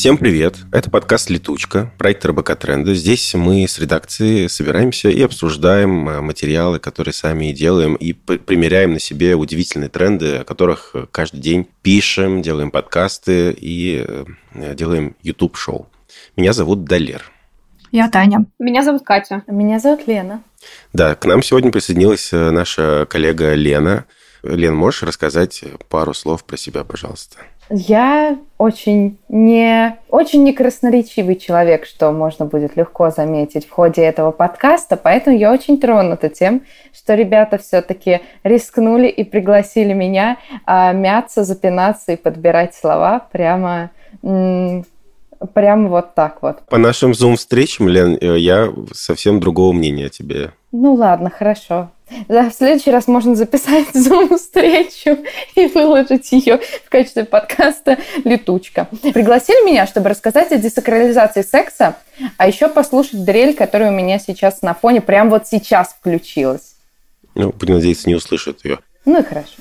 Всем привет! Это подкаст «Летучка», проект РБК Тренда. Здесь мы с редакцией собираемся и обсуждаем э, материалы, которые сами и делаем, и примеряем на себе удивительные тренды, о которых каждый день пишем, делаем подкасты и э, делаем YouTube-шоу. Меня зовут Далер. Я Таня. Меня зовут Катя. Меня зовут Лена. Да, к нам сегодня присоединилась э, наша коллега Лена. Лен, можешь рассказать пару слов про себя, пожалуйста? Я очень не, очень не красноречивый человек, что можно будет легко заметить в ходе этого подкаста, поэтому я очень тронута тем, что ребята все-таки рискнули и пригласили меня а, мяться, запинаться и подбирать слова прямо прямо вот так вот. По нашим зум-встречам, Лен, э, я совсем другого мнения о тебе. Ну ладно, хорошо. Да, в следующий раз можно записать зум-встречу и выложить ее в качестве подкаста «Летучка». Пригласили меня, чтобы рассказать о десакрализации секса, а еще послушать дрель, которая у меня сейчас на фоне, прям вот сейчас включилась. Ну, будем надеяться, не услышат ее. Ну и хорошо.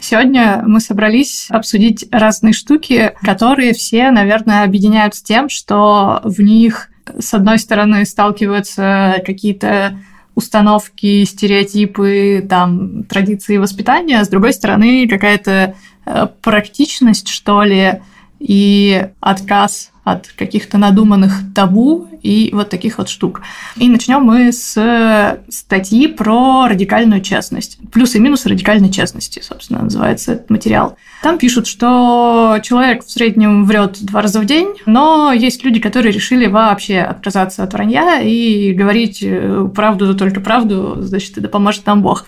Сегодня мы собрались обсудить разные штуки, которые все, наверное, объединяют с тем, что в них, с одной стороны, сталкиваются какие-то установки, стереотипы, там, традиции воспитания, с другой стороны, какая-то э, практичность, что ли, и отказ от каких-то надуманных табу и вот таких вот штук. И начнем мы с статьи про радикальную честность. Плюсы и минусы радикальной честности, собственно, называется этот материал. Там пишут, что человек в среднем врет два раза в день, но есть люди, которые решили вообще отказаться от вранья и говорить э, правду, только правду, значит, да поможет нам Бог.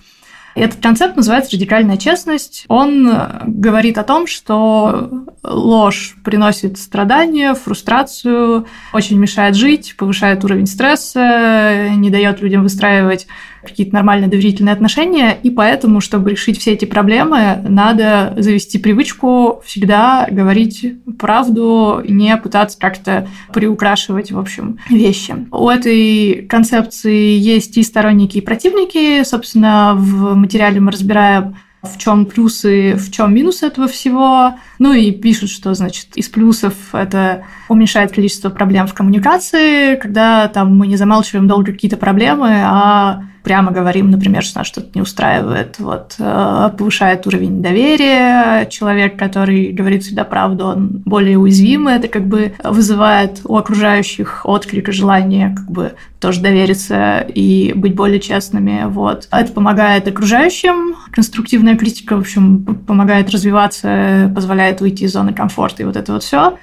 Этот концепт называется радикальная честность. Он говорит о том, что ложь приносит страдания, фрустрацию, очень мешает жить, повышает уровень стресса, не дает людям выстраивать какие-то нормальные доверительные отношения, и поэтому, чтобы решить все эти проблемы, надо завести привычку всегда говорить правду, не пытаться как-то приукрашивать, в общем, вещи. У этой концепции есть и сторонники, и противники. Собственно, в материале мы разбираем в чем плюсы, в чем минусы этого всего. Ну и пишут, что, значит, из плюсов это уменьшает количество проблем в коммуникации, когда там мы не замалчиваем долго какие-то проблемы, а прямо говорим, например, что нас что-то не устраивает, вот, э, повышает уровень доверия. Человек, который говорит всегда правду, он более уязвимый. Это как бы вызывает у окружающих отклик и желание как бы тоже довериться и быть более честными. Вот. Это помогает окружающим. Конструктивная критика, в общем, помогает развиваться, позволяет выйти из зоны комфорта и вот это вот все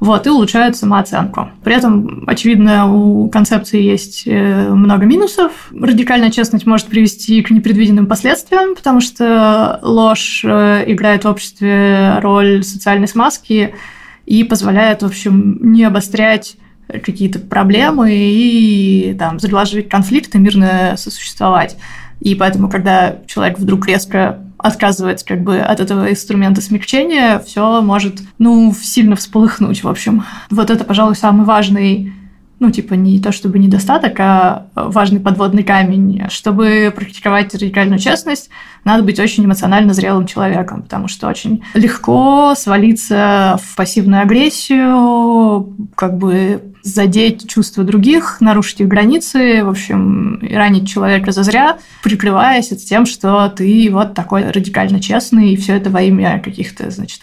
вот, и улучшают самооценку. При этом, очевидно, у концепции есть э, много минусов. Радикальная честность может привести к непредвиденным последствиям, потому что ложь э, играет в обществе роль социальной смазки и позволяет, в общем, не обострять какие-то проблемы и там, заглаживать конфликты, мирно сосуществовать. И поэтому, когда человек вдруг резко отказывается как бы от этого инструмента смягчения, все может, ну, сильно всполыхнуть, в общем. Вот это, пожалуй, самый важный ну, типа, не то чтобы недостаток, а важный подводный камень. Чтобы практиковать радикальную честность, надо быть очень эмоционально зрелым человеком, потому что очень легко свалиться в пассивную агрессию, как бы задеть чувства других, нарушить их границы, в общем, ранить человека зазря, прикрываясь тем, что ты вот такой радикально честный, и все это во имя каких-то, значит,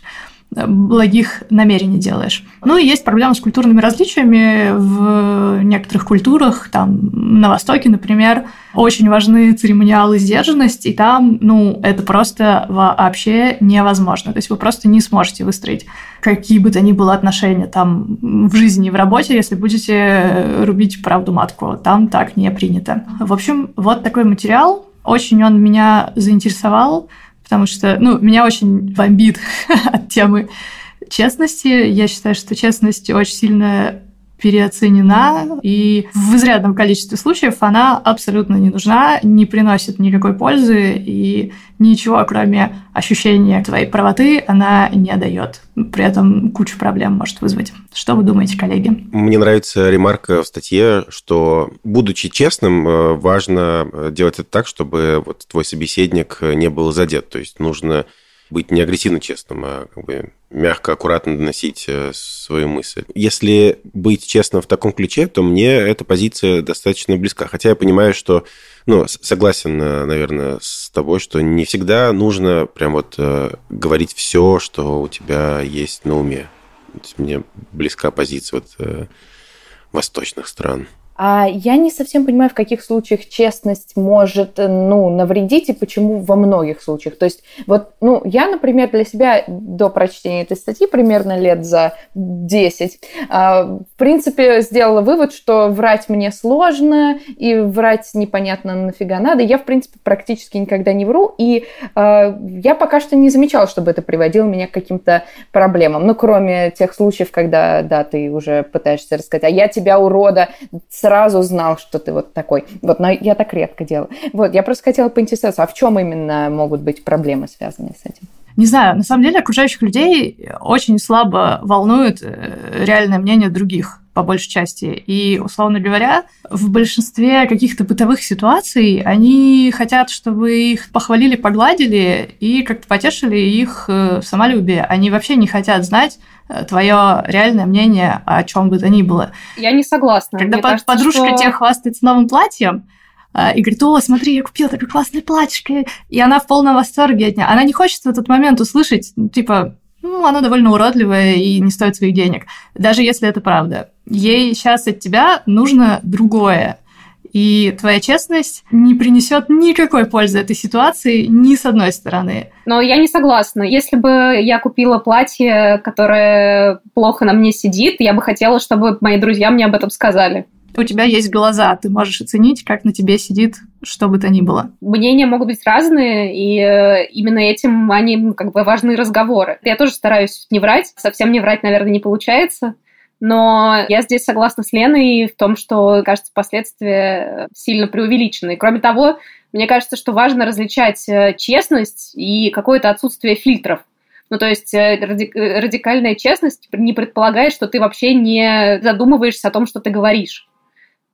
благих намерений делаешь. Ну и есть проблема с культурными различиями в некоторых культурах, там на Востоке, например, очень важны церемониалы сдержанность, и там, ну, это просто вообще невозможно. То есть вы просто не сможете выстроить какие бы то ни было отношения там в жизни и в работе, если будете рубить правду матку. Там так не принято. В общем, вот такой материал. Очень он меня заинтересовал потому что, ну, меня очень бомбит от темы честности. Я считаю, что честность очень сильно переоценена, и в изрядном количестве случаев она абсолютно не нужна, не приносит никакой пользы, и ничего, кроме ощущения твоей правоты, она не дает. При этом кучу проблем может вызвать. Что вы думаете, коллеги? Мне нравится ремарка в статье, что, будучи честным, э, важно делать это так, чтобы вот твой собеседник не был задет. То есть нужно быть не агрессивно честным, а как бы мягко, аккуратно доносить э, свою мысль. Если быть честным в таком ключе, то мне эта позиция достаточно близка. Хотя я понимаю, что, ну, согласен, э, наверное, с тобой, что не всегда нужно прям вот э, говорить все, что у тебя есть на уме. Мне близка позиция вот восточных стран. А я не совсем понимаю, в каких случаях честность может, ну, навредить и почему во многих случаях. То есть вот, ну, я, например, для себя до прочтения этой статьи примерно лет за 10, а, в принципе, сделала вывод, что врать мне сложно и врать непонятно нафига надо. Я, в принципе, практически никогда не вру, и а, я пока что не замечала, чтобы это приводило меня к каким-то проблемам. Ну, кроме тех случаев, когда, да, ты уже пытаешься рассказать, а я тебя, урода, сразу знал, что ты вот такой. Вот, но я так редко делаю. Вот, я просто хотела поинтересоваться, а в чем именно могут быть проблемы, связанные с этим? Не знаю, на самом деле окружающих людей очень слабо волнует э, реальное мнение других по большей части. И, условно говоря, в большинстве каких-то бытовых ситуаций они хотят, чтобы их похвалили, погладили и как-то потешили их э, самолюбие. Они вообще не хотят знать, Э, твое реальное мнение о чем бы то ни было. Я не согласна. Когда под, кажется, подружка что... тебе хвастается новым платьем, и говорит, о, смотри, я купила такое классное платьишко, и она в полном восторге от нее. Она не хочет в этот момент услышать, типа, ну, оно довольно уродливое и не стоит своих денег, даже если это правда. Ей сейчас от тебя нужно другое. И твоя честность не принесет никакой пользы этой ситуации ни с одной стороны. Но я не согласна. Если бы я купила платье, которое плохо на мне сидит, я бы хотела, чтобы мои друзья мне об этом сказали. У тебя есть глаза, ты можешь оценить, как на тебе сидит что бы то ни было. Мнения могут быть разные, и э, именно этим они как бы важны разговоры. Я тоже стараюсь не врать, совсем не врать, наверное, не получается, но я здесь согласна с Леной в том, что, кажется, последствия сильно преувеличены. Кроме того, мне кажется, что важно различать э, честность и какое-то отсутствие фильтров. Ну, то есть э, радикальная честность не предполагает, что ты вообще не задумываешься о том, что ты говоришь.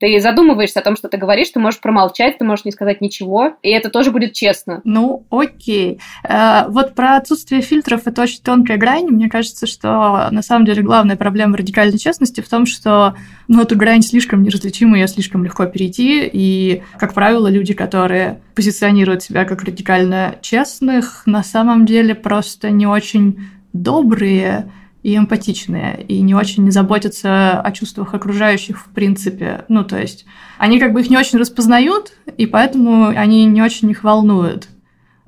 Ты задумываешься о том, что ты говоришь, ты можешь промолчать, ты можешь не сказать ничего, и это тоже будет честно. Ну, окей. Э, вот про отсутствие фильтров это очень тонкая грань. Мне кажется, что на самом деле главная проблема радикальной честности в том, что ну, эту грань слишком неразличима, ее слишком легко перейти, и, как правило, люди, которые позиционируют себя как радикально честных, на самом деле просто не очень добрые, и эмпатичные, и не очень заботятся о чувствах окружающих в принципе. Ну, то есть они как бы их не очень распознают, и поэтому они не очень их волнуют.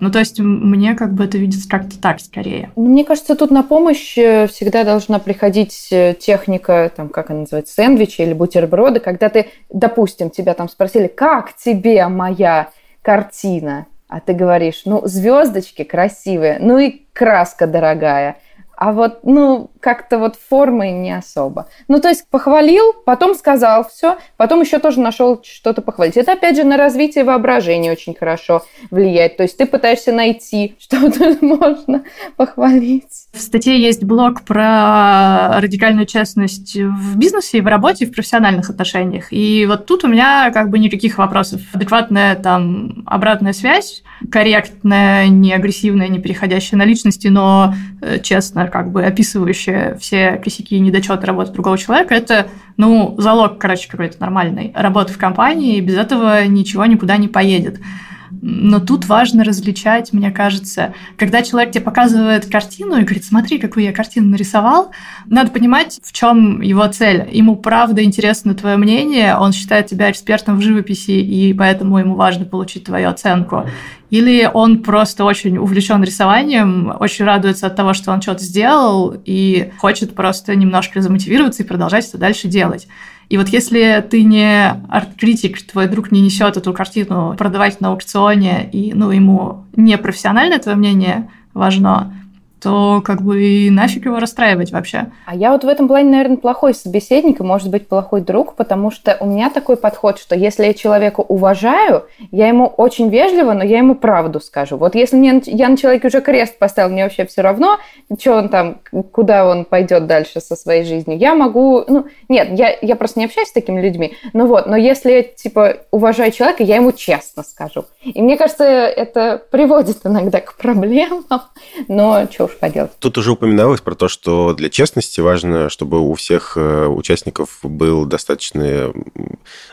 Ну, то есть мне как бы это видится как-то так скорее. Ну, мне кажется, тут на помощь э, всегда должна приходить э, техника, там, как она называется, сэндвичи или бутерброды, когда ты, допустим, тебя там спросили, как тебе моя картина? А ты говоришь, ну, звездочки красивые, ну и краска дорогая. А вот, ну, как-то вот формы не особо. Ну, то есть похвалил, потом сказал все, потом еще тоже нашел что-то похвалить. Это, опять же, на развитие воображения очень хорошо влияет. То есть ты пытаешься найти, что-то можно похвалить. В статье есть блог про радикальную честность в бизнесе и в работе, и в профессиональных отношениях. И вот тут у меня как бы никаких вопросов. Адекватная там обратная связь, корректная, не агрессивная, не переходящая на личности, но э, честно как бы описывающая все косяки и недочеты работы другого человека, это, ну, залог, короче, какой-то нормальной работы в компании, и без этого ничего никуда не поедет. Но тут важно различать, мне кажется, когда человек тебе показывает картину и говорит, смотри, какую я картину нарисовал, надо понимать, в чем его цель. Ему правда интересно твое мнение, он считает тебя экспертом в живописи, и поэтому ему важно получить твою оценку. Или он просто очень увлечен рисованием, очень радуется от того, что он что-то сделал, и хочет просто немножко замотивироваться и продолжать это дальше делать. И вот если ты не арт-критик, твой друг не несет эту картину продавать на аукционе, и ну, ему не профессиональное твое мнение важно, то как бы и нафиг его расстраивать вообще. А я вот в этом плане, наверное, плохой собеседник и, может быть, плохой друг, потому что у меня такой подход, что если я человека уважаю, я ему очень вежливо, но я ему правду скажу. Вот если мне, я на человеке уже крест поставил, мне вообще все равно, что он там, куда он пойдет дальше со своей жизнью, я могу... Ну, нет, я, я просто не общаюсь с такими людьми, ну вот, но если, типа, уважаю человека, я ему честно скажу. И мне кажется, это приводит иногда к проблемам, но что уж поделать. Тут уже упоминалось про то, что для честности важно, чтобы у всех э, участников был достаточно...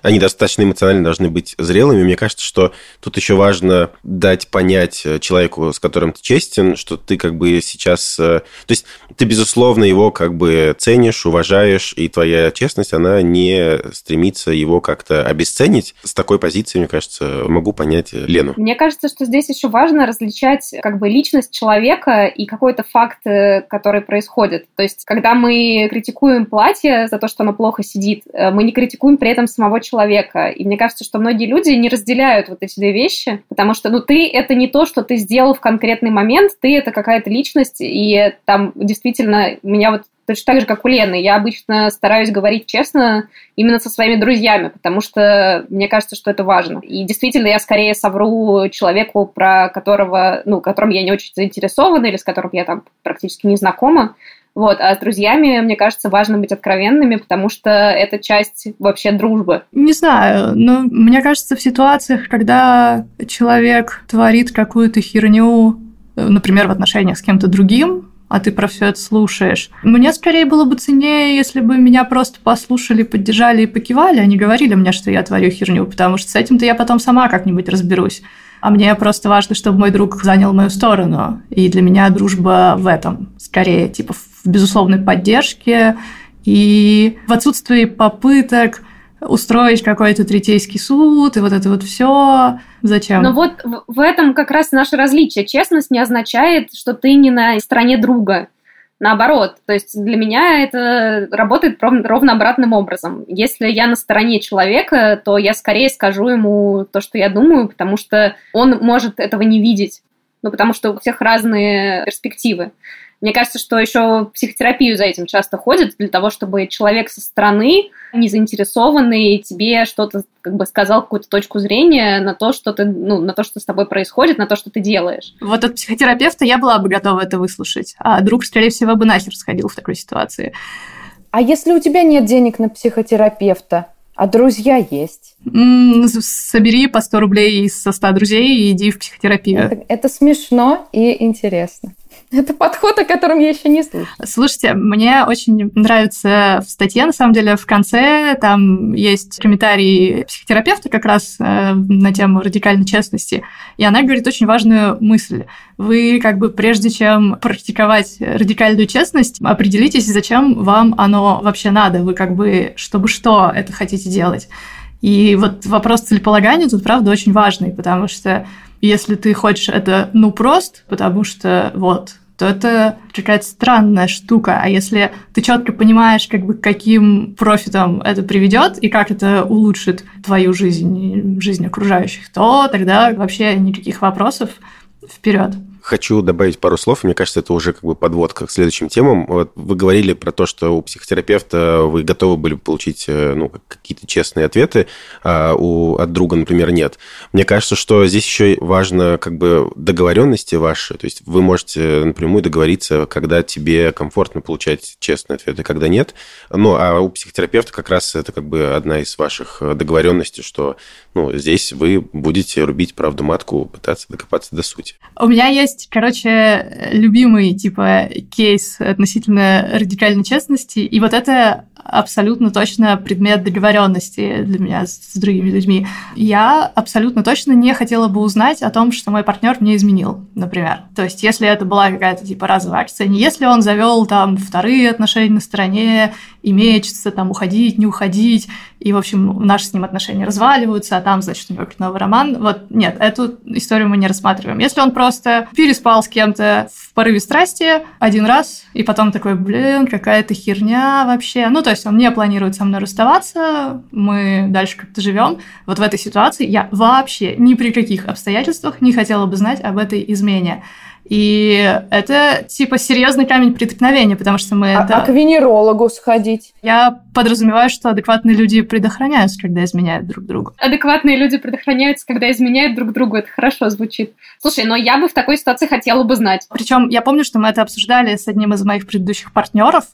Они достаточно эмоционально должны быть зрелыми. Мне кажется, что тут еще важно дать понять человеку, с которым ты честен, что ты как бы сейчас... Э, то есть ты, безусловно, его как бы ценишь, уважаешь, и твоя честность, она не стремится его как-то обесценить. С такой позиции, мне кажется, могу понять Лену. Мне кажется, что здесь еще важно различать как бы личность человека и какой-то факт, э, который происходит. То есть, когда мы критикуем платье за то, что оно плохо сидит, э, мы не критикуем при этом самого человека. И мне кажется, что многие люди не разделяют вот эти две вещи, потому что, ну, ты — это не то, что ты сделал в конкретный момент, ты — это какая-то личность, и там действительно меня вот точно так же, как у Лены. Я обычно стараюсь говорить честно именно со своими друзьями, потому что мне кажется, что это важно. И действительно, я скорее совру человеку, про которого, ну, которым я не очень заинтересована или с которым я там практически не знакома. Вот, а с друзьями, мне кажется, важно быть откровенными, потому что это часть вообще дружбы. Не знаю, но мне кажется, в ситуациях, когда человек творит какую-то херню, например, в отношениях с кем-то другим, а ты про все это слушаешь. Мне скорее было бы ценнее, если бы меня просто послушали, поддержали и покивали, а не говорили мне, что я творю херню, потому что с этим-то я потом сама как-нибудь разберусь. А мне просто важно, чтобы мой друг занял мою сторону. И для меня дружба в этом, скорее, типа в безусловной поддержке и в отсутствии попыток устроить какой-то третейский суд, и вот это вот все. Зачем? Но вот в этом как раз наше различие. Честность не означает, что ты не на стороне друга. Наоборот, то есть для меня это работает ровно обратным образом. Если я на стороне человека, то я скорее скажу ему то, что я думаю, потому что он может этого не видеть. Ну, потому что у всех разные перспективы. Мне кажется, что еще психотерапию за этим часто ходят, для того, чтобы человек со стороны, не заинтересованный, тебе что-то как бы сказал какую-то точку зрения на то, что ты, ну, на то, что с тобой происходит, на то, что ты делаешь. Вот от психотерапевта я была бы готова это выслушать, а друг, скорее всего, бы нахер сходил в такой ситуации. А если у тебя нет денег на психотерапевта, а друзья есть? собери по 100 рублей со 100 друзей и иди в психотерапию. Это, это смешно и интересно. Это подход, о котором я еще не слышала. Слушайте, мне очень нравится в статье, на самом деле, в конце там есть комментарий психотерапевта как раз э, на тему радикальной честности, и она говорит очень важную мысль. Вы как бы прежде чем практиковать радикальную честность, определитесь, зачем вам оно вообще надо. Вы как бы, чтобы что это хотите делать. И вот вопрос целеполагания тут, правда, очень важный, потому что если ты хочешь это, ну, прост, потому что вот, то это какая-то странная штука. А если ты четко понимаешь, как бы каким профитом это приведет и как это улучшит твою жизнь жизнь окружающих, то тогда вообще никаких вопросов вперед. Хочу добавить пару слов. Мне кажется, это уже как бы подводка к следующим темам. Вот вы говорили про то, что у психотерапевта вы готовы были получить э, ну, какие-то честные ответы, а у, от друга, например, нет. Мне кажется, что здесь еще важно как бы договоренности ваши. То есть вы можете напрямую договориться, когда тебе комфортно получать честные ответы, когда нет. Ну, а у психотерапевта как раз это как бы одна из ваших договоренностей, что ну, здесь вы будете рубить правду матку, пытаться докопаться до сути. У меня есть, короче, любимый, типа, кейс относительно радикальной честности, и вот это абсолютно точно предмет договоренности для меня с другими людьми. Я абсолютно точно не хотела бы узнать о том, что мой партнер мне изменил, например. То есть, если это была какая-то типа разовая акция, не если он завел там вторые отношения на стороне, и мечется, там уходить, не уходить, и, в общем, наши с ним отношения разваливаются, а там, значит, у него какой-то новый роман. Вот нет, эту историю мы не рассматриваем. Если он просто переспал с кем-то в порыве страсти один раз, и потом такой, блин, какая-то херня вообще. Ну, то есть он не планирует со мной расставаться, мы дальше как-то живем. Вот в этой ситуации я вообще ни при каких обстоятельствах не хотела бы знать об этой измене. И это типа серьезный камень преткновения, потому что мы а, это... А к венерологу сходить? Я подразумеваю, что адекватные люди предохраняются, когда изменяют друг другу. Адекватные люди предохраняются, когда изменяют друг другу. Это хорошо звучит. Слушай, но я бы в такой ситуации хотела бы знать. Причем я помню, что мы это обсуждали с одним из моих предыдущих партнеров,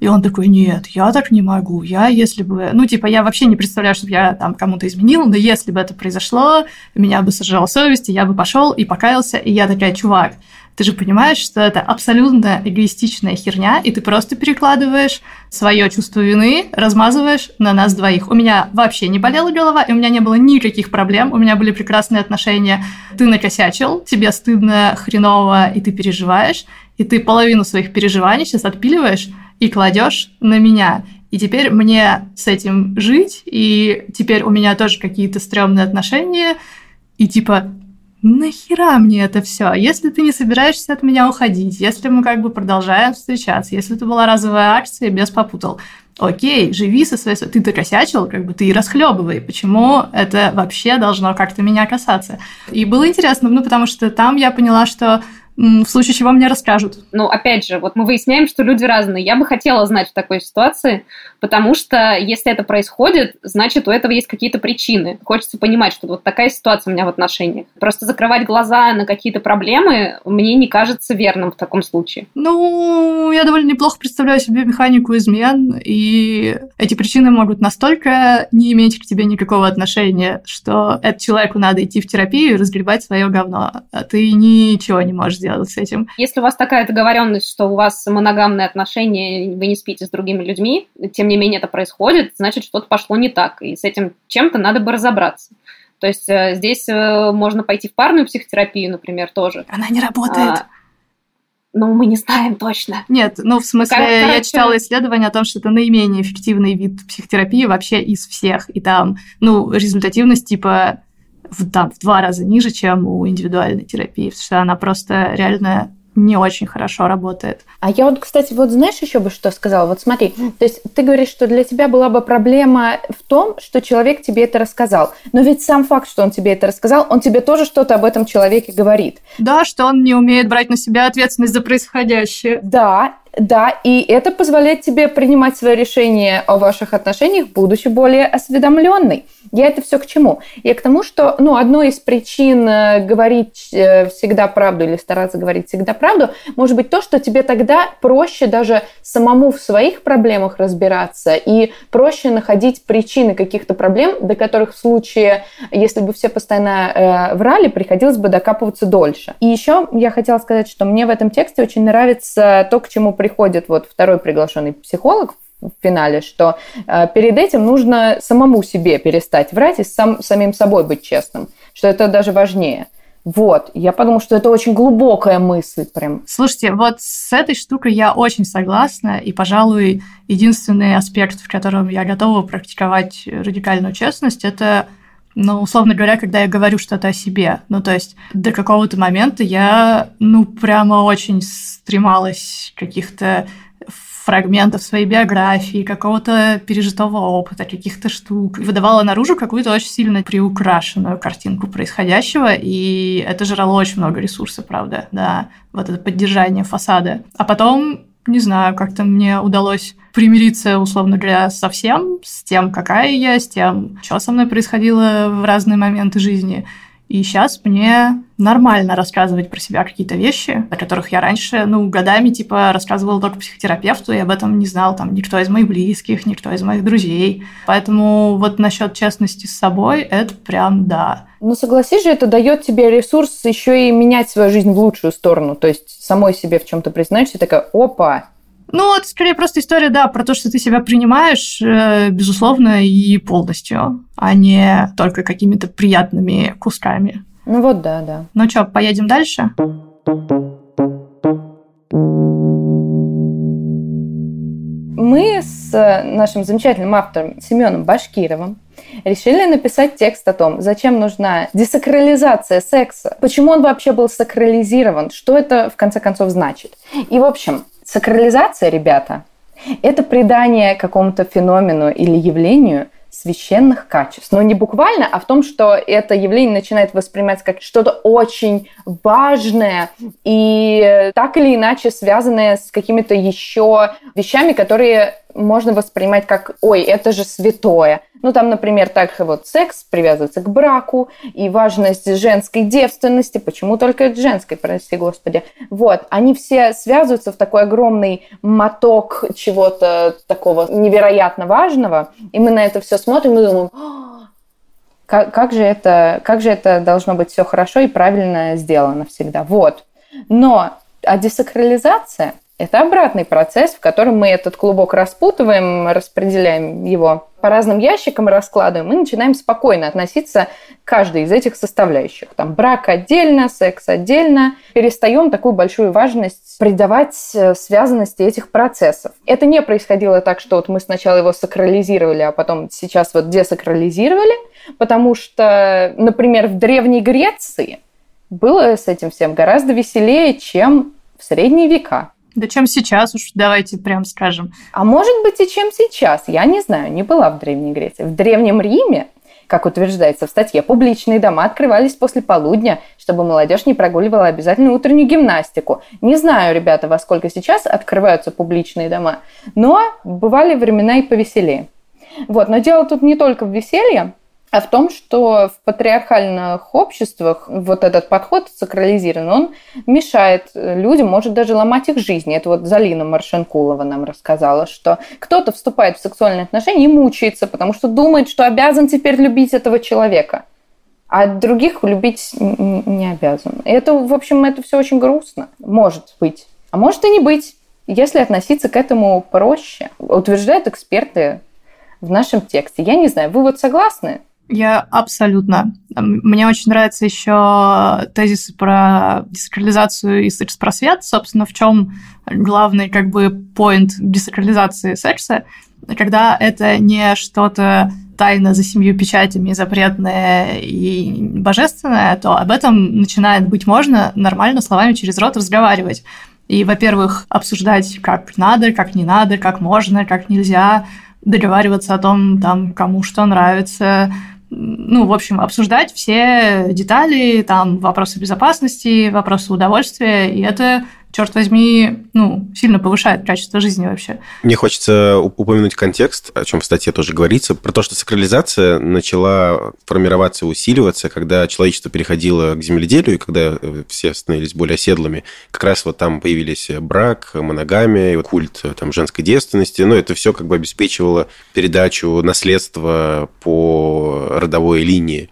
и он такой, нет, я так не могу. Я, если бы... Ну, типа, я вообще не представляю, чтобы я там кому-то изменил, но если бы это произошло, меня бы сожрала совесть, и я бы пошел и покаялся, и я такая, чувак, ты же понимаешь, что это абсолютно эгоистичная херня, и ты просто перекладываешь свое чувство вины, размазываешь на нас двоих. У меня вообще не болела голова, и у меня не было никаких проблем, у меня были прекрасные отношения. Ты накосячил, тебе стыдно, хреново, и ты переживаешь, и ты половину своих переживаний сейчас отпиливаешь и кладешь на меня. И теперь мне с этим жить, и теперь у меня тоже какие-то стрёмные отношения, и типа, нахера мне это все? Если ты не собираешься от меня уходить, если мы как бы продолжаем встречаться, если это была разовая акция без попутал, окей, живи со своей... Ты докосячил, как бы ты и расхлебывай. Почему это вообще должно как-то меня касаться? И было интересно, ну, потому что там я поняла, что в случае чего мне расскажут. Ну, опять же, вот мы выясняем, что люди разные. Я бы хотела знать в такой ситуации, потому что если это происходит, значит, у этого есть какие-то причины. Хочется понимать, что вот такая ситуация у меня в отношениях. Просто закрывать глаза на какие-то проблемы мне не кажется верным в таком случае. Ну, я довольно неплохо представляю себе механику измен, и эти причины могут настолько не иметь к тебе никакого отношения, что этому человеку надо идти в терапию и разгребать свое говно, а ты ничего не можешь сделать с этим. Если у вас такая договоренность, что у вас моногамные отношения, вы не спите с другими людьми, тем не менее это происходит, значит, что-то пошло не так, и с этим чем-то надо бы разобраться. То есть э, здесь э, можно пойти в парную психотерапию, например, тоже. Она не работает. А, ну, мы не знаем точно. Нет, ну, в смысле, Короче... я читала исследование о том, что это наименее эффективный вид психотерапии вообще из всех. И там, ну, результативность типа в, там, в два раза ниже, чем у индивидуальной терапии, потому что она просто реально не очень хорошо работает. А я вот, кстати, вот знаешь еще бы что сказала? Вот смотри, то есть ты говоришь, что для тебя была бы проблема в том, что человек тебе это рассказал. Но ведь сам факт, что он тебе это рассказал, он тебе тоже что-то об этом человеке говорит. Да, что он не умеет брать на себя ответственность за происходящее. Да, да, и это позволяет тебе принимать свое решение о ваших отношениях, будучи более осведомленной. Я это все к чему? Я к тому, что ну, одной из причин э, говорить э, всегда правду или стараться говорить всегда правду, может быть то, что тебе тогда проще даже самому в своих проблемах разбираться и проще находить причины каких-то проблем, до которых в случае, если бы все постоянно э, врали, приходилось бы докапываться дольше. И еще я хотела сказать, что мне в этом тексте очень нравится то, к чему приходит вот второй приглашенный психолог в финале, что э, перед этим нужно самому себе перестать врать и сам, самим собой быть честным, что это даже важнее. Вот, я подумала, что это очень глубокая мысль прям. Слушайте, вот с этой штукой я очень согласна, и, пожалуй, единственный аспект, в котором я готова практиковать радикальную честность, это ну, условно говоря, когда я говорю что-то о себе. Ну, то есть до какого-то момента я, ну, прямо очень стремалась каких-то фрагментов своей биографии, какого-то пережитого опыта, каких-то штук. Выдавала наружу какую-то очень сильно приукрашенную картинку происходящего, и это жрало очень много ресурсов, правда, да, вот это поддержание фасада. А потом не знаю, как-то мне удалось примириться, условно говоря, со всем, с тем, какая я, с тем, что со мной происходило в разные моменты жизни. И сейчас мне нормально рассказывать про себя какие-то вещи, о которых я раньше, ну, годами, типа, рассказывала только психотерапевту, и об этом не знал там никто из моих близких, никто из моих друзей. Поэтому вот насчет честности с собой, это прям да. Ну, согласись же, это дает тебе ресурс еще и менять свою жизнь в лучшую сторону. То есть самой себе в чем-то признаешься, такая, опа, ну, это скорее просто история, да, про то, что ты себя принимаешь, э, безусловно, и полностью, а не только какими-то приятными кусками. Ну вот, да, да. Ну что, поедем дальше? Мы с нашим замечательным автором Семеном Башкировым решили написать текст о том, зачем нужна десакрализация секса, почему он вообще был сакрализирован, что это в конце концов значит. И, в общем, Сакрализация, ребята, это придание какому-то феномену или явлению священных качеств. Но не буквально, а в том, что это явление начинает восприниматься как что-то очень важное и так или иначе связанное с какими-то еще вещами, которые можно воспринимать как «Ой, это же святое». Ну, там, например, так вот секс привязывается к браку, и важность женской девственности, почему только женской, прости господи. Вот, они все связываются в такой огромный моток чего-то такого невероятно важного, и мы на это все смотрим и думаем, как, как, же это, как же это должно быть все хорошо и правильно сделано всегда. Вот. Но а десакрализация – это обратный процесс, в котором мы этот клубок распутываем, распределяем его по разным ящикам раскладываем и начинаем спокойно относиться к каждой из этих составляющих. Там брак отдельно, секс отдельно. Перестаем такую большую важность придавать э, связанности этих процессов. Это не происходило так, что вот мы сначала его сакрализировали, а потом сейчас вот десакрализировали, потому что, например, в Древней Греции было с этим всем гораздо веселее, чем в средние века. Да чем сейчас уж, давайте прям скажем. А может быть и чем сейчас, я не знаю, не была в Древней Греции. В Древнем Риме, как утверждается в статье, публичные дома открывались после полудня, чтобы молодежь не прогуливала обязательно утреннюю гимнастику. Не знаю, ребята, во сколько сейчас открываются публичные дома, но бывали времена и повеселее. Вот, но дело тут не только в веселье, а в том, что в патриархальных обществах вот этот подход сакрализирован, он мешает людям, может даже ломать их жизни. Это вот Залина Маршенкулова нам рассказала, что кто-то вступает в сексуальные отношения и мучается, потому что думает, что обязан теперь любить этого человека, а других любить не обязан. Это, в общем, это все очень грустно. Может быть. А может и не быть, если относиться к этому проще, утверждают эксперты в нашем тексте. Я не знаю, вы вот согласны? Я абсолютно. Мне очень нравятся еще тезисы про десакрализацию и секс-просвет. Собственно, в чем главный как бы поинт десакрализации секса, когда это не что-то тайно за семью печатями, запретное и божественное, то об этом начинает быть можно нормально словами через рот разговаривать. И, во-первых, обсуждать, как надо, как не надо, как можно, как нельзя, договариваться о том, там, кому что нравится, ну, в общем, обсуждать все детали, там, вопросы безопасности, вопросы удовольствия, и это черт возьми, ну, сильно повышает качество жизни вообще. Мне хочется упомянуть контекст, о чем в статье тоже говорится, про то, что сакрализация начала формироваться и усиливаться, когда человечество переходило к земледелию, и когда э, все становились более оседлыми. Как раз вот там появились брак, моногамия, культ э, там, женской девственности. Ну, это все как бы обеспечивало передачу наследства по родовой линии.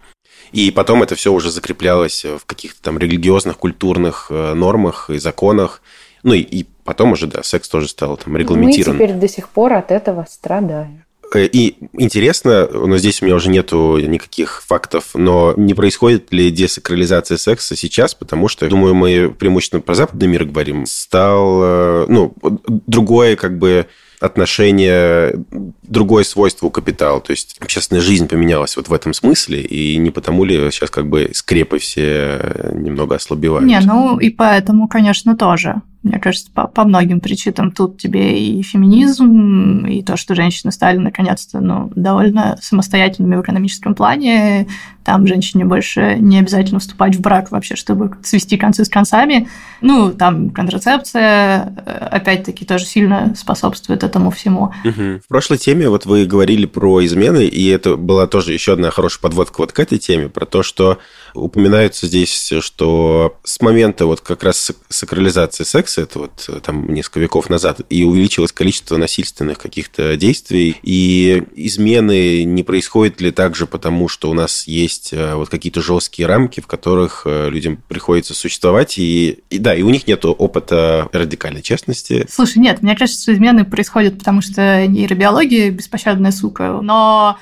И потом это все уже закреплялось в каких-то там религиозных, культурных э, нормах и законах. Ну и, и потом уже, да, секс тоже стал там регламентирован. Мы теперь до сих пор от этого страдаем. Э, и интересно, но здесь у меня уже нету никаких фактов, но не происходит ли десакрализация секса сейчас, потому что, думаю, мы преимущественно про западный мир говорим, стал, э, ну, другое как бы отношение, другое свойство у капитала. То есть общественная жизнь поменялась вот в этом смысле, и не потому ли сейчас как бы скрепы все немного ослабевают? Не, ну и поэтому, конечно, тоже. Мне кажется, по, по многим причинам тут тебе и феминизм, и то, что женщины стали наконец-то ну, довольно самостоятельными в экономическом плане. Там женщине больше не обязательно вступать в брак вообще, чтобы свести концы с концами. Ну, там контрацепция, э, опять-таки, тоже сильно способствует этому всему. Угу. В прошлой теме вот вы говорили про измены, и это была тоже еще одна хорошая подводка вот к этой теме, про то, что упоминается здесь, что с момента вот как раз сакрализации секса, это вот э, там несколько веков назад, и увеличилось количество насильственных каких-то действий, и измены не происходят ли также потому, что у нас есть э, вот какие-то жесткие рамки, в которых э, людям приходится существовать, и, и да, и у них нет опыта радикальной честности. Слушай, нет, мне кажется, что измены происходят, потому что нейробиология беспощадная сука, но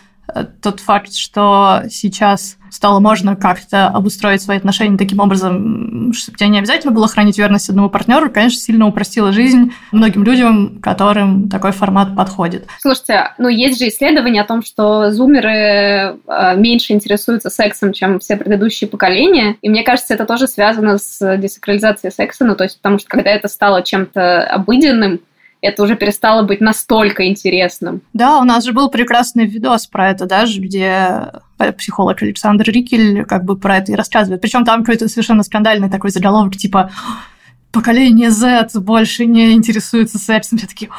тот факт, что сейчас стало можно как-то обустроить свои отношения таким образом, чтобы тебе не обязательно было хранить верность одному партнеру, конечно, сильно упростило жизнь многим людям, которым такой формат подходит. Слушайте, ну есть же исследования о том, что зумеры э, меньше интересуются сексом, чем все предыдущие поколения, и мне кажется, это тоже связано с десакрализацией секса, ну то есть потому что когда это стало чем-то обыденным, это уже перестало быть настолько интересным. Да, у нас же был прекрасный видос про это даже, где психолог Александр Рикель как бы про это и рассказывает. Причем там какой-то совершенно скандальный такой заголовок, типа поколение Z больше не интересуется сексом. Все такие,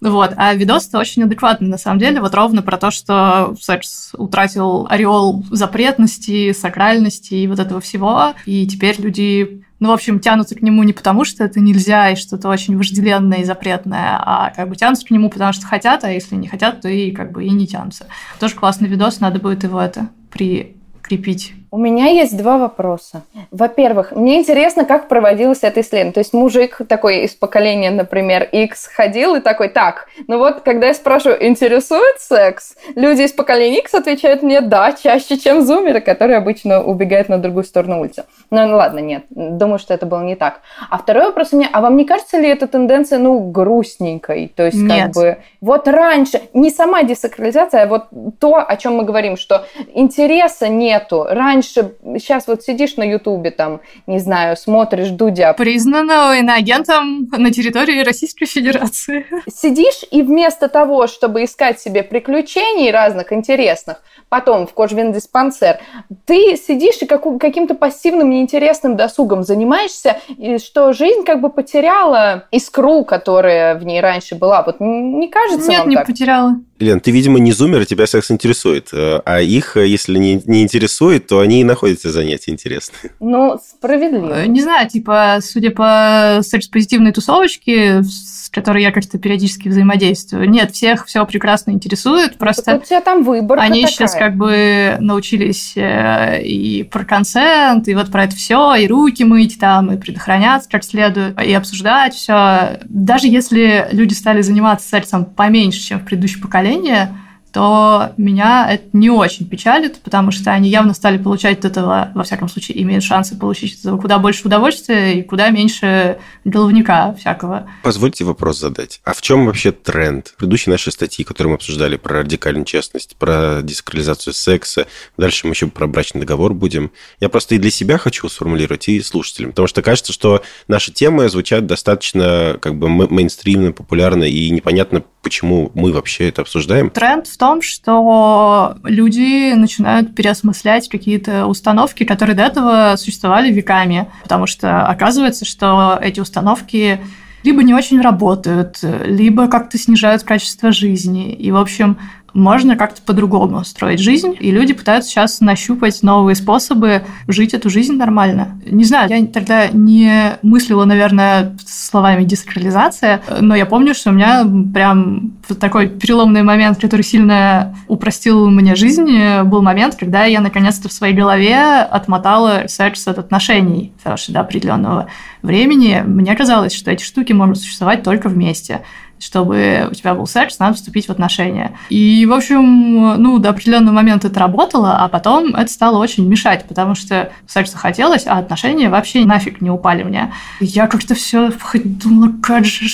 вот. А видос-то очень адекватный, на самом деле, вот ровно про то, что секс утратил ореол запретности, сакральности и вот этого всего, и теперь люди ну, в общем, тянутся к нему не потому, что это нельзя и что-то очень вожделенное и запретное, а как бы тянутся к нему, потому что хотят, а если не хотят, то и как бы и не тянутся. Тоже классный видос, надо будет его это прикрепить у меня есть два вопроса. Во-первых, мне интересно, как проводилось это исследование. То есть мужик такой из поколения, например, X ходил и такой, так, ну вот, когда я спрашиваю, интересует секс, люди из поколения X отвечают мне да, чаще, чем зумеры, которые обычно убегают на другую сторону улицы. Ну, ну ладно, нет, думаю, что это было не так. А второй вопрос у меня, а вам не кажется ли эта тенденция, ну, грустненькой? То есть, нет. как бы, вот раньше, не сама десакрализация, а вот то, о чем мы говорим, что интереса нету. Раньше раньше, сейчас вот сидишь на Ютубе, там, не знаю, смотришь Дудя. Признанного иноагентом на территории Российской Федерации. Сидишь и вместо того, чтобы искать себе приключений разных интересных, потом в кожвендиспансер, ты сидишь и каким-то пассивным неинтересным досугом занимаешься, и что жизнь как бы потеряла искру, которая в ней раньше была. Вот не кажется Нет, не так? потеряла. Лен, ты, видимо, не зумер, и тебя секс интересует. Э, а их, э, если не, не интересует, то они и находят занятия интересные. Ну, справедливо. Э, не знаю, типа, судя по секс-позитивной тусовочке, с которой я как-то периодически взаимодействую, нет, всех все прекрасно интересует, просто... Так у тебя там выбор. Они такая. сейчас как бы научились и про консент, и вот про это все, и руки мыть там, и предохраняться как следует, и обсуждать все. Даже если люди стали заниматься сексом поменьше, чем в предыдущем поколении, поколения, то меня это не очень печалит, потому что они явно стали получать от этого, во всяком случае, имеют шансы получить от этого куда больше удовольствия и куда меньше головника всякого. Позвольте вопрос задать. А в чем вообще тренд? В предыдущей нашей статьи, которую мы обсуждали про радикальную честность, про десакрализацию секса, дальше мы еще про брачный договор будем. Я просто и для себя хочу сформулировать, и слушателям, потому что кажется, что наши темы звучат достаточно как бы мейнстримно, популярно, и непонятно, почему мы вообще это обсуждаем. Тренд в том, что люди начинают переосмыслять какие-то установки, которые до этого существовали веками, потому что оказывается, что эти установки либо не очень работают, либо как-то снижают качество жизни. И, в общем, можно как-то по-другому строить жизнь, и люди пытаются сейчас нащупать новые способы жить эту жизнь нормально. Не знаю, я тогда не мыслила, наверное, словами десакрализация, но я помню, что у меня прям такой переломный момент, который сильно упростил мне жизнь, был момент, когда я наконец-то в своей голове отмотала секс от отношений, короче, до определенного времени. Мне казалось, что эти штуки могут существовать только вместе чтобы у тебя был секс, надо вступить в отношения. И, в общем, ну, до определенного момента это работало, а потом это стало очень мешать, потому что секса хотелось, а отношения вообще нафиг не упали мне. Я как-то все думала, как же...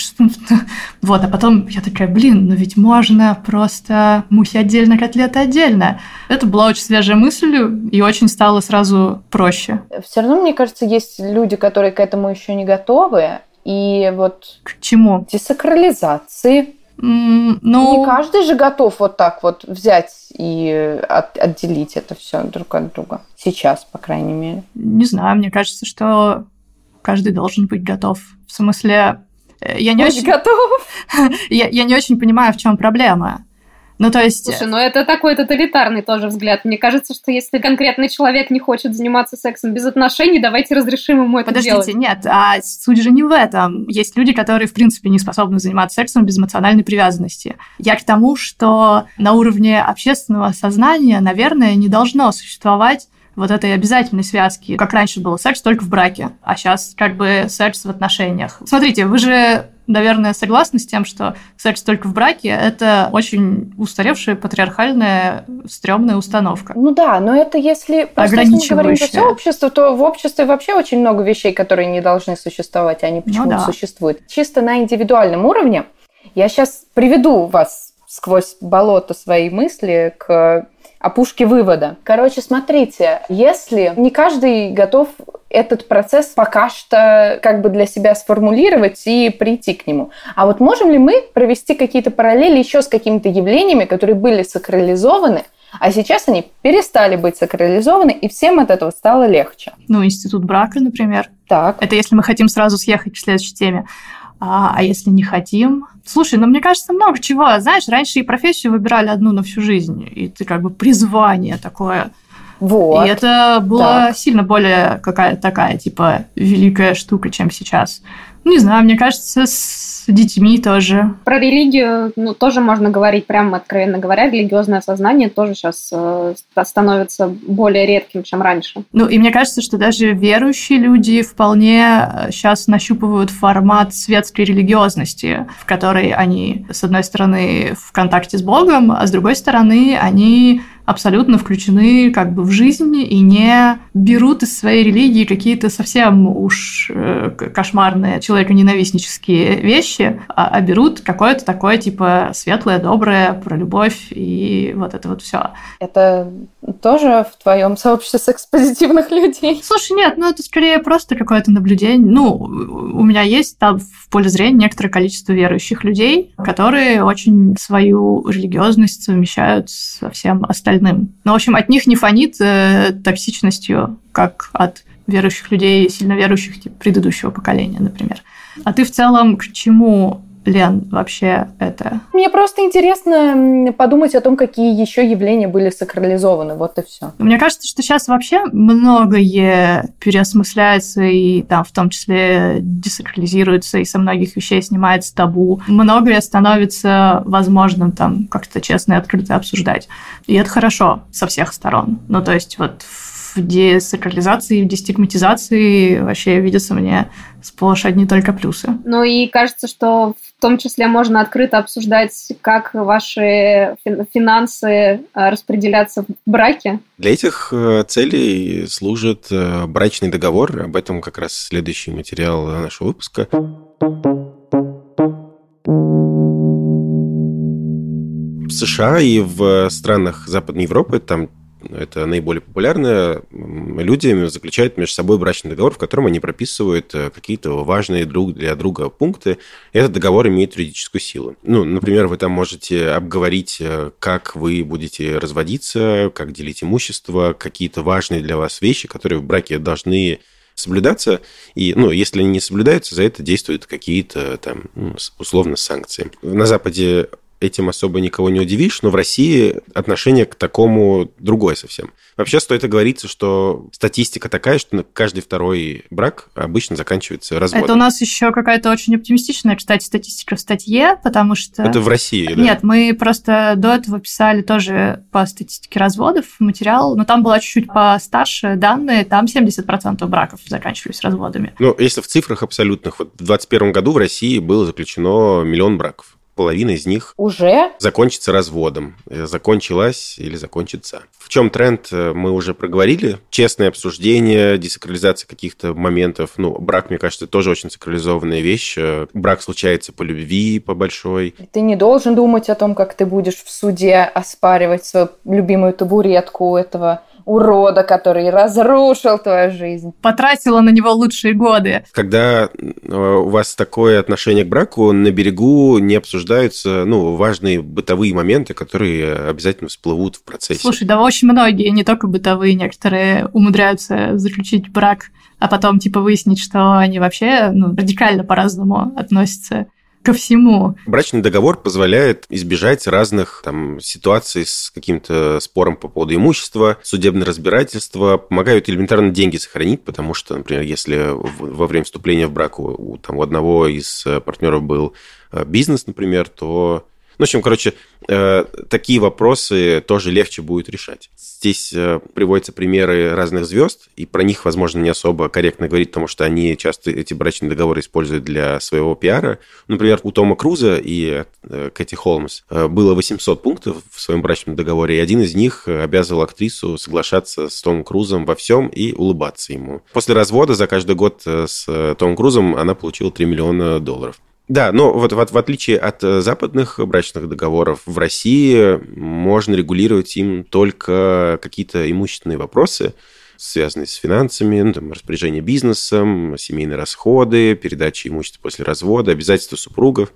Вот, а потом я такая, блин, ну ведь можно просто мухи отдельно, котлеты отдельно. Это была очень свежая мысль, и очень стало сразу проще. Все равно, мне кажется, есть люди, которые к этому еще не готовы, и вот... К чему? Десакрализации. Mm, ну... Не каждый же готов вот так вот взять и от, отделить это все друг от друга. Сейчас, по крайней мере. Не знаю, мне кажется, что каждый должен быть готов. В смысле, э, я не Будь очень... готов. я, я не очень понимаю, в чем проблема. Ну, то есть... Слушай, ну это такой тоталитарный тоже взгляд. Мне кажется, что если конкретный человек не хочет заниматься сексом без отношений, давайте разрешим ему это Подождите, делать. нет, а суть же не в этом. Есть люди, которые, в принципе, не способны заниматься сексом без эмоциональной привязанности. Я к тому, что на уровне общественного сознания, наверное, не должно существовать вот этой обязательной связки, как раньше было секс только в браке, а сейчас как бы секс в отношениях. Смотрите, вы же наверное, согласны с тем, что секс только в браке – это очень устаревшая патриархальная стрёмная установка. Ну да, но это если просто если мы говорим про все общество, то в обществе вообще очень много вещей, которые не должны существовать, они почему-то ну, да. существуют. Чисто на индивидуальном уровне я сейчас приведу вас сквозь болото своей мысли к опушки вывода. Короче, смотрите, если не каждый готов этот процесс пока что как бы для себя сформулировать и прийти к нему. А вот можем ли мы провести какие-то параллели еще с какими-то явлениями, которые были сакрализованы, а сейчас они перестали быть сакрализованы, и всем от этого стало легче. Ну, институт брака, например. Так. Это если мы хотим сразу съехать к следующей теме. А, а если не хотим? Слушай, ну мне кажется, много чего. Знаешь, раньше и профессию выбирали одну на всю жизнь. И ты как бы призвание такое. Вот. И это было сильно более какая-то такая, типа, великая штука, чем сейчас. Не знаю, мне кажется, с детьми тоже. Про религию ну, тоже можно говорить, прямо откровенно говоря, религиозное сознание тоже сейчас э, становится более редким, чем раньше. Ну, и мне кажется, что даже верующие люди вполне сейчас э, нащупывают формат светской религиозности, в которой они, с одной стороны, в контакте с Богом, а с другой стороны, они абсолютно включены как бы в жизнь и не берут из своей религии какие-то совсем уж э, кошмарные человеконенавистнические вещи, а, а берут какое-то такое типа светлое, доброе, про любовь и вот это вот все. Это тоже в твоем сообществе секс-позитивных людей? Слушай, нет, ну это скорее просто какое-то наблюдение. Ну, у меня есть там в поле зрения некоторое количество верующих людей, которые очень свою религиозность совмещают со всем остальным. Ну, в общем, от них не фонит э, токсичностью, как от верующих людей, сильно верующих типа, предыдущего поколения, например. А ты в целом к чему Лен, вообще это? Мне просто интересно подумать о том, какие еще явления были сакрализованы. Вот и все. Мне кажется, что сейчас вообще многое переосмысляется и там в том числе десакрализируется и со многих вещей снимается табу. Многое становится возможным там как-то честно и открыто обсуждать. И это хорошо со всех сторон. Ну, то есть вот в десакрализации, в дестигматизации вообще видятся мне сплошь одни только плюсы. Ну и кажется, что в том числе можно открыто обсуждать, как ваши финансы э, распределяться в браке. Для этих э, целей служит э, брачный договор. Об этом как раз следующий материал нашего выпуска. В США и в странах Западной Европы там это наиболее популярное, люди заключают между собой брачный договор, в котором они прописывают э, какие-то важные друг для друга пункты. Этот договор имеет юридическую силу. Ну, например, вы там можете обговорить, э, как вы будете разводиться, как делить имущество, какие-то важные для вас вещи, которые в браке должны соблюдаться, и, ну, если они не соблюдаются, за это действуют какие-то там, условно, санкции. На Западе этим особо никого не удивишь, но в России отношение к такому другое совсем. Вообще стоит оговориться, что статистика такая, что каждый второй брак обычно заканчивается разводом. Это у нас еще какая-то очень оптимистичная, кстати, статистика в статье, потому что... Это в России, да? Нет, мы просто до этого писали тоже по статистике разводов материал, но там была чуть-чуть постарше данные, там 70% браков заканчивались разводами. Ну, если в цифрах абсолютных, вот в 2021 году в России было заключено миллион браков половина из них уже закончится разводом. Э, закончилась или закончится. В чем тренд, э, мы уже проговорили. Честное обсуждение, десакрализация каких-то моментов. Ну, брак, мне кажется, тоже очень сакрализованная вещь. Э, брак случается по любви, по большой. Ты не должен думать о том, как ты будешь в суде оспаривать свою любимую табуретку этого урода, который разрушил твою жизнь. Потратила на него лучшие годы. Когда э, у вас такое отношение к браку, на берегу не обсуждаются ну, важные бытовые моменты, которые обязательно всплывут в процессе. Слушай, да очень многие, не только бытовые, некоторые умудряются заключить брак, а потом типа выяснить, что они вообще ну, радикально по-разному относятся ко всему. Брачный договор позволяет избежать разных там, ситуаций с каким-то спором по поводу имущества, судебное разбирательство, помогают элементарно деньги сохранить, потому что, например, если во время вступления в брак у, там, у одного из э, партнеров был э, бизнес, например, то ну, в общем, короче, э, такие вопросы тоже легче будет решать. Здесь э, приводятся примеры разных звезд, и про них, возможно, не особо корректно говорить, потому что они часто эти брачные договоры используют для своего пиара. Например, у Тома Круза и э, Кэти Холмс было 800 пунктов в своем брачном договоре, и один из них обязывал актрису соглашаться с Томом Крузом во всем и улыбаться ему. После развода за каждый год с Томом Крузом она получила 3 миллиона долларов Да, но вот, вот в отличие от э, западных брачных договоров, в России можно регулировать им только какие-то имущественные вопросы, связанные с финансами, ну, там, распоряжение бизнесом, семейные расходы, передача имущества после развода, обязательства супругов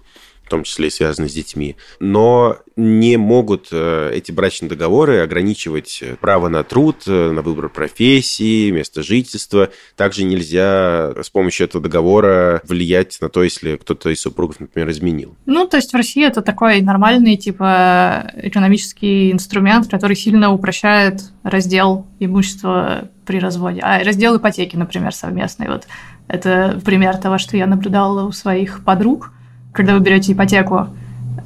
в том числе и связанные с детьми, но не могут э, эти брачные договоры ограничивать право на труд, э, на выбор профессии, место жительства. Также нельзя с помощью этого договора влиять на то, если кто-то из супругов, например, изменил. Ну, то есть в России это такой нормальный, типа, экономический инструмент, который сильно упрощает раздел имущества при разводе. А раздел ипотеки, например, совместный. Вот это пример того, что я наблюдала у своих подруг – когда вы берете ипотеку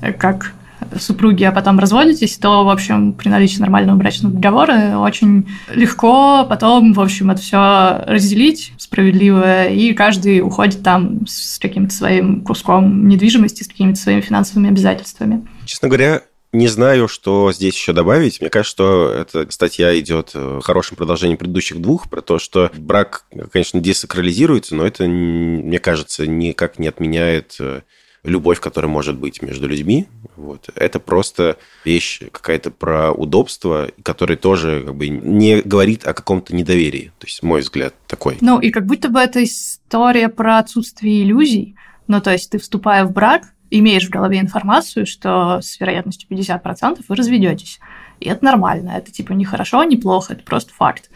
э, как супруги, а потом разводитесь, то, в общем, при наличии нормального брачного договора очень легко потом, в общем, это все разделить справедливо, и каждый уходит там с каким-то своим куском недвижимости, с какими-то своими финансовыми обязательствами. Честно говоря, не знаю, что здесь еще добавить. Мне кажется, что эта статья идет в хорошем продолжении предыдущих двух, про то, что брак, конечно, десакрализируется, но это, мне кажется, никак не отменяет э, любовь, которая может быть между людьми. Вот. Это просто вещь какая-то про удобство, которая тоже как бы не говорит о каком-то недоверии. То есть мой взгляд такой. Ну, и как будто бы это история про отсутствие иллюзий. Ну, то есть ты, вступая в брак, имеешь в голове информацию, что с вероятностью 50% вы разведетесь. И это нормально. Это типа не хорошо, не плохо, это просто факт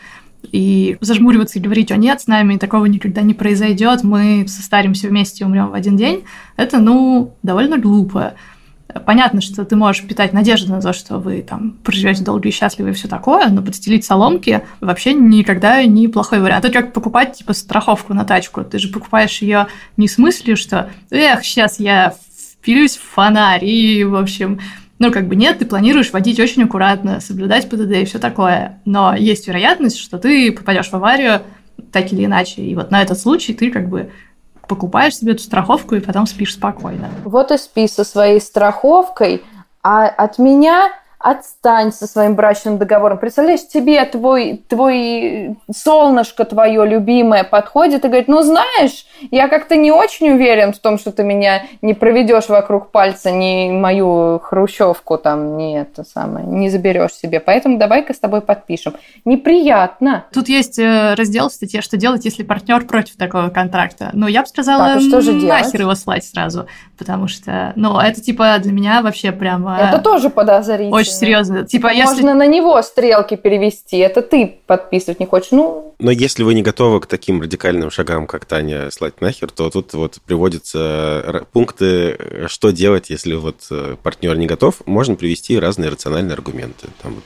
и зажмуриваться и говорить, о нет, с нами такого никогда не произойдет, мы состаримся вместе и умрем в один день, это, ну, довольно глупо. Понятно, что ты можешь питать надежду на то, что вы там проживете долго и счастливо и все такое, но подстелить соломки вообще никогда не плохой вариант. Это как покупать типа страховку на тачку. Ты же покупаешь ее не с мыслью, что эх, сейчас я впилюсь в фонарь и, в общем, ну, как бы нет, ты планируешь водить очень аккуратно, соблюдать ПДД и все такое. Но есть вероятность, что ты попадешь в аварию так или иначе. И вот на этот случай ты как бы покупаешь себе эту страховку и потом спишь спокойно. Вот и спи со своей страховкой, а от меня отстань со своим брачным договором. Представляешь, тебе твой, твой солнышко твое любимое подходит и говорит, ну знаешь, я как-то не очень уверен в том, что ты меня не проведешь вокруг пальца, ни мою хрущевку там, не это самое, не заберешь себе. Поэтому давай-ка с тобой подпишем. Неприятно. Тут есть э, раздел в статье, что делать, если партнер против такого контракта. Ну, я бы сказала, так, что же нахер делать? его слать сразу, потому что, ну, это типа для меня вообще прямо... Это тоже подозрительно. Очень серьезно. Типа, если... Можно на него стрелки перевести. Это ты подписывать не хочешь. Ну... Но если вы не готовы к таким радикальным шагам, как Таня, слать нахер, то тут вот приводятся пункты, что делать, если вот э, партнер не готов. Можно привести разные рациональные аргументы. Там вот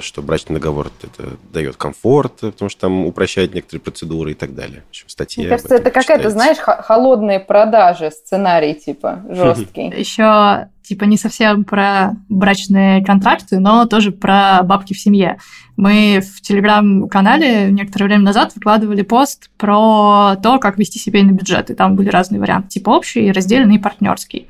что брачный договор это дает комфорт, потому что там упрощает некоторые процедуры и так далее. В общем, статья Мне кажется, это какая-то, знаешь, холодные продажи, сценарий типа жесткий. Еще типа не совсем про брачные контракты, но тоже про бабки в семье. Мы в телеграм-канале некоторое время назад выкладывали пост про то, как вести семейный бюджет, и там были разные варианты, типа общий, раздельный и партнерский.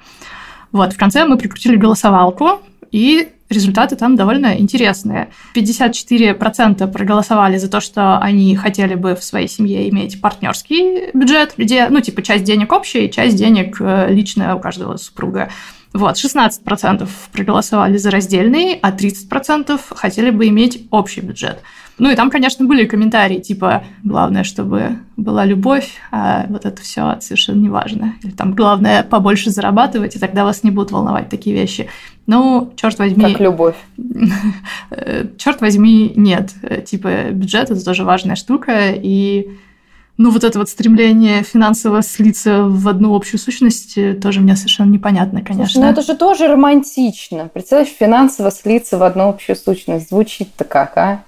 Вот, в конце мы прикрутили голосовалку, и результаты там довольно интересные. 54% проголосовали за то, что они хотели бы в своей семье иметь партнерский бюджет, где, ну, типа, часть денег общая, часть денег э, личная у каждого супруга. Вот, 16% проголосовали за раздельный, а 30% хотели бы иметь общий бюджет. Ну и там, конечно, были комментарии типа «главное, чтобы была любовь, а вот это все совершенно не важно». Или там «главное побольше зарабатывать, и тогда вас не будут волновать такие вещи». Ну, черт возьми... Как любовь. черт возьми, нет. Типа бюджет – это тоже важная штука, и ну, вот это вот стремление финансово слиться в одну общую сущность тоже мне совершенно непонятно, конечно. Слушай, ну это же тоже романтично. Представляешь, финансово слиться в одну общую сущность. Звучит-то как, а?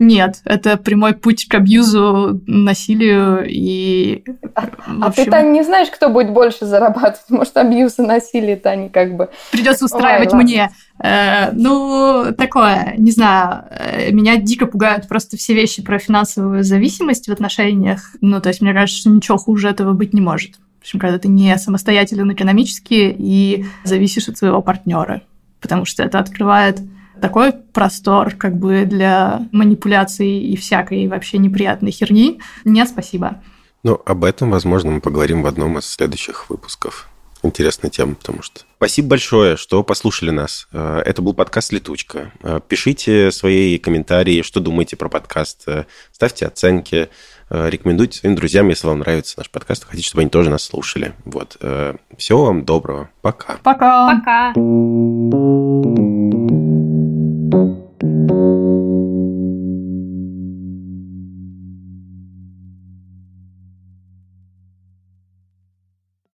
Нет, это прямой путь к абьюзу, насилию и... А, общем... а ты, Таня, не знаешь, кто будет больше зарабатывать? Может, абьюз и насилие, Таня, как бы... Придется устраивать Ой, мне. Э, ну, такое, не знаю, э, меня дико пугают просто все вещи про финансовую зависимость в отношениях. Ну, то есть, мне кажется, что ничего хуже этого быть не может. В общем, когда ты не самостоятелен экономически и зависишь от своего партнера. Потому что это открывает такой простор как бы для манипуляций и всякой вообще неприятной херни. Нет, спасибо. Ну, об этом, возможно, мы поговорим в одном из следующих выпусков. Интересная тема, потому что... Спасибо большое, что послушали нас. Э, это был подкаст «Летучка». Э, пишите свои комментарии, что думаете про подкаст. Э, ставьте оценки. Э, рекомендуйте своим друзьям, если вам нравится наш подкаст, хотите, чтобы они тоже нас слушали. Вот. Э, всего вам доброго. Пока. Пока. Пока.